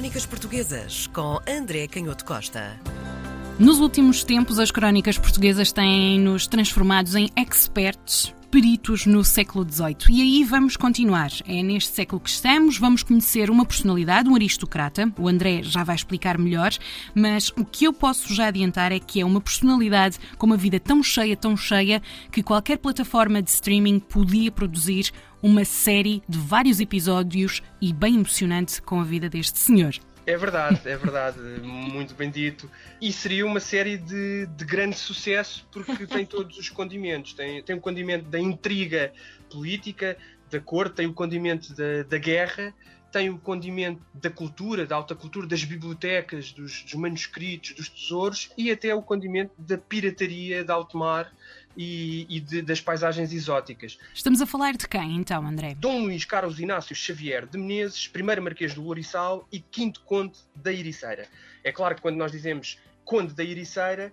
Crónicas Portuguesas com André Canhoto Costa. Nos últimos tempos, as crónicas portuguesas têm-nos transformados em experts peritos no século XVIII. E aí vamos continuar. É neste século que estamos, vamos conhecer uma personalidade, um aristocrata. O André já vai explicar melhor, mas o que eu posso já adiantar é que é uma personalidade com uma vida tão cheia, tão cheia, que qualquer plataforma de streaming podia produzir uma série de vários episódios e bem emocionante com a vida deste senhor. É verdade, é verdade, muito bem dito. E seria uma série de, de grande sucesso porque tem todos os condimentos. Tem, tem o condimento da intriga política, da corte, tem o condimento da, da guerra, tem o condimento da cultura, da alta cultura, das bibliotecas, dos, dos manuscritos, dos tesouros e até o condimento da pirataria de alto mar e, e de, das paisagens exóticas. Estamos a falar de quem então, André? Dom Luís Carlos Inácio Xavier de Menezes, primeiro Marquês do Louriçal e quinto Conde da Ericeira. É claro que quando nós dizemos Conde da Ericeira,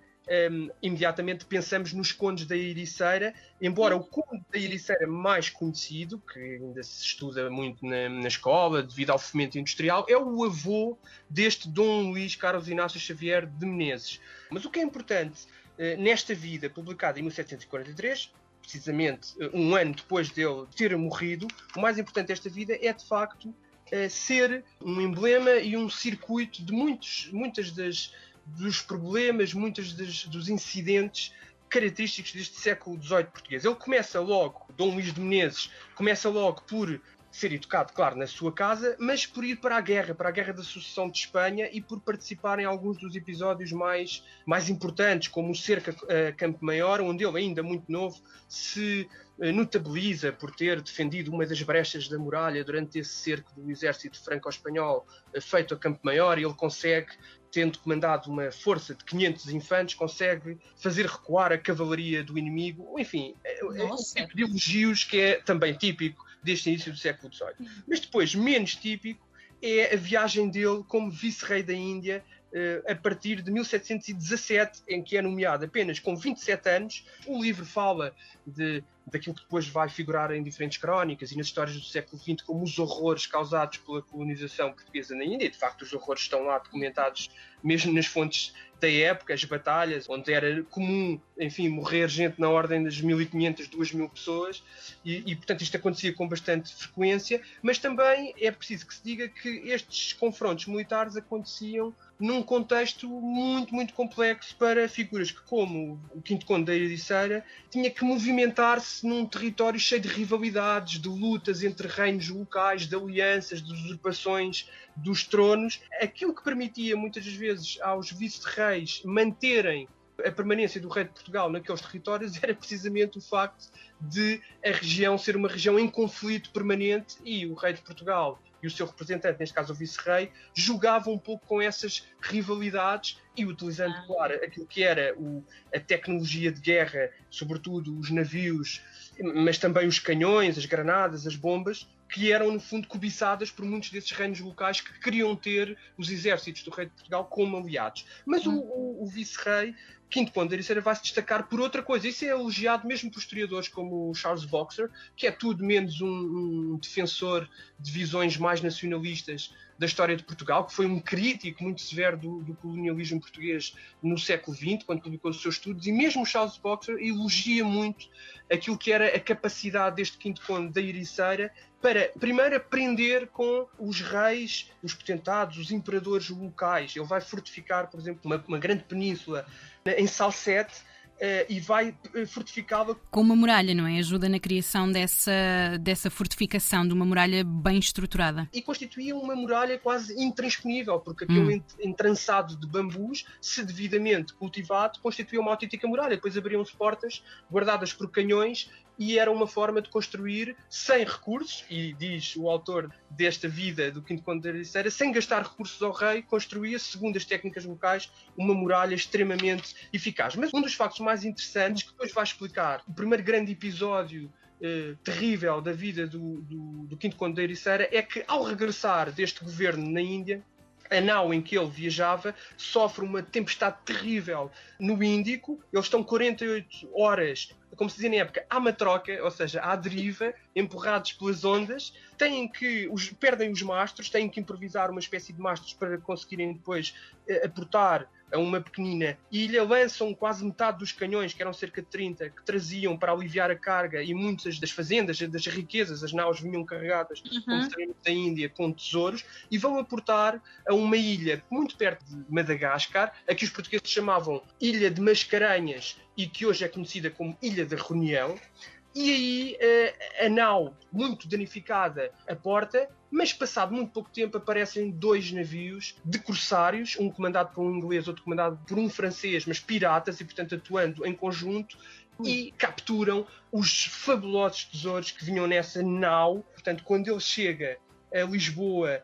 um, imediatamente pensamos nos condes da Ericeira, embora o conde da Ericeira mais conhecido, que ainda se estuda muito na, na, escola devido ao fomento industrial, é o avô deste Dom Luís Carlos Inácio Xavier de Menezes. Mas o que é importante nesta vida, publicada em 1743, precisamente uh, um ano depois dele ter morrido, o mais importante desta vida é de facto uh, ser um emblema e um circuito de muitos, muitas das dos problemas, muitos dos, dos incidentes característicos deste século XVIII português. Ele começa logo, Dom Luís de Menezes, começa logo por ser educado, claro, na sua casa, mas por ir para a guerra, para a Guerra da Sucessão de Espanha e por participar em alguns dos episódios mais, mais importantes, como o cerco a Campo Maior, onde ele, ainda muito novo, se eh, notabiliza por ter defendido uma das brechas da muralha durante esse cerco do exército franco-espanhol eh, feito a Campo Maior, e ele consegue tendo comandado uma força de 500 infantes, consegue fazer recuar a cavalaria do inimigo. Enfim, é, é um tipo de elogios que é também típico deste início do século XVIII. Mas depois, menos típico, é a viagem dele como vice-rei da Índia uh, a partir de 1717, em que é nomeado apenas com 27 anos. O livro fala de, daquilo que depois vai figurar em diferentes crónicas e nas histórias do século XX como os horrores causados pela colonização portuguesa na Índia. De facto, os horrores estão lá documentados mesmo nas fontes da época, as batalhas, onde era comum, enfim, morrer gente na ordem das 1500, 2000 pessoas, e, e, portanto isto acontecia com bastante frequência, mas também é preciso que se diga que estes confrontos militares aconteciam num contexto muito, muito complexo para figuras que, como o Quinto Conde da Ericeira, tinha que movimentar-se num território cheio de rivalidades, de lutas entre reinos locais, de alianças, de usurpações dos tronos, aquilo que permitia muitas vezes aos vice-reis manterem a permanência do rei de Portugal naqueles territórios era precisamente o facto de a região ser uma região em conflito permanente e o rei de Portugal e o seu representante, neste caso o vice-rei, jogavam um pouco com essas rivalidades e utilizando, ah. claro, aquilo que era o, a tecnologia de guerra, sobretudo os navios, mas também os canhões, as granadas, as bombas, que eram, no fundo, cobiçadas por muitos desses reinos locais que queriam ter os exércitos do rei de Portugal como aliados. Mas o, o, o vice-rei, Quinto Conde da Ericeira, vai se destacar por outra coisa. Isso é elogiado mesmo por historiadores como o Charles Boxer, que é tudo menos um, um defensor de visões mais nacionalistas da história de Portugal, que foi um crítico muito severo do, do, colonialismo português no século XX, quando publicou os seus estudos, e mesmo Charles Boxer elogia muito aquilo que era a capacidade deste Quinto Conde da Ericeira para, primeiro, aprender com os reis, os potentados, os imperadores locais. Ele vai fortificar, por exemplo, uma, uma grande península em Salsette, e vai eh, fortificá-la. Com uma muralha, não é? Ajuda na criação dessa, dessa fortificação, de uma muralha bem estruturada. E constituía uma muralha quase intransponível, porque aquele hum. entrançado de bambus, se devidamente cultivado, constituía uma autêntica muralha. Depois abriam-se portas guardadas por canhões e era uma forma de construir sem recursos, e diz o autor desta vida do Quinto Conde da Ericeira, sem gastar recursos ao rei, construía, segundo as técnicas locais, uma muralha extremamente eficaz. Mas um dos factos mais interessantes, que depois vai explicar o primeiro grande episódio eh, terrível da vida do, do, do Quinto Conde da Ericeira, é que ao regressar deste governo na Índia, a nau em que ele viajava sofre uma tempestade terrível no Índico. Eles estão 48 horas, como se dizia na época, à matroca, ou seja, à deriva, empurrados pelas ondas. Têm que, os, perdem os mastros, têm que improvisar uma espécie de mastros para conseguirem depois eh, aportar a uma pequenina ilha, lançam quase metade dos canhões, que eram cerca de 30, que traziam para aliviar a carga e muitas das fazendas, das riquezas, as naus vinham carregadas, uhum. como sabemos, da Índia, com tesouros, e vão aportar a uma ilha muito perto de Madagascar, a que os portugueses chamavam Ilha de Mascarenhas e que hoje é conhecida como Ilha da Reunião. E aí a, a nau, muito danificada, a porta, mas passado muito pouco tempo aparecem dois navios de corsários, um comandado por um inglês, outro comandado por um francês, mas piratas e portanto atuando em conjunto e capturam os fabulosos tesouros que vinham nessa nau. Portanto, quando ele chega a Lisboa eh,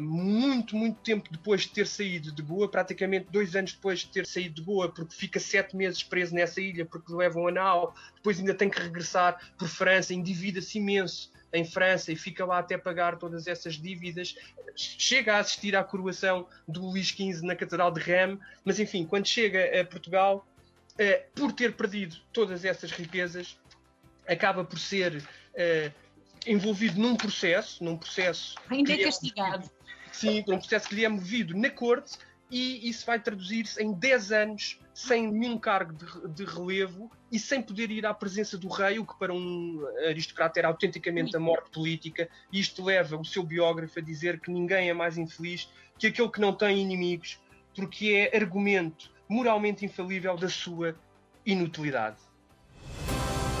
muito, muito tempo depois de ter saído de Goa, praticamente dois anos depois de ter saído de Goa, porque fica sete meses preso nessa ilha porque levam a nau, depois ainda tem que regressar por França, endivida-se imenso em França e fica lá até pagar todas essas dívidas. Chega a assistir à coroação do Luís XV na Catedral de Reims, mas enfim, quando chega a Portugal, eh, por ter perdido todas essas riquezas, acaba por ser eh, envolvido num processo, num processo. Ainda é castigado. sim, um processo que lhe é movido na corte e isso vai traduzir-se em 10 anos sem nenhum cargo de, de, relevo e sem poder ir à presença do rei, o que para um aristocrata era autenticamente a morte política. E isto leva o seu biógrafo a dizer que ninguém é mais infeliz que aquele que não tem inimigos, porque é argumento moralmente infalível da sua inutilidade.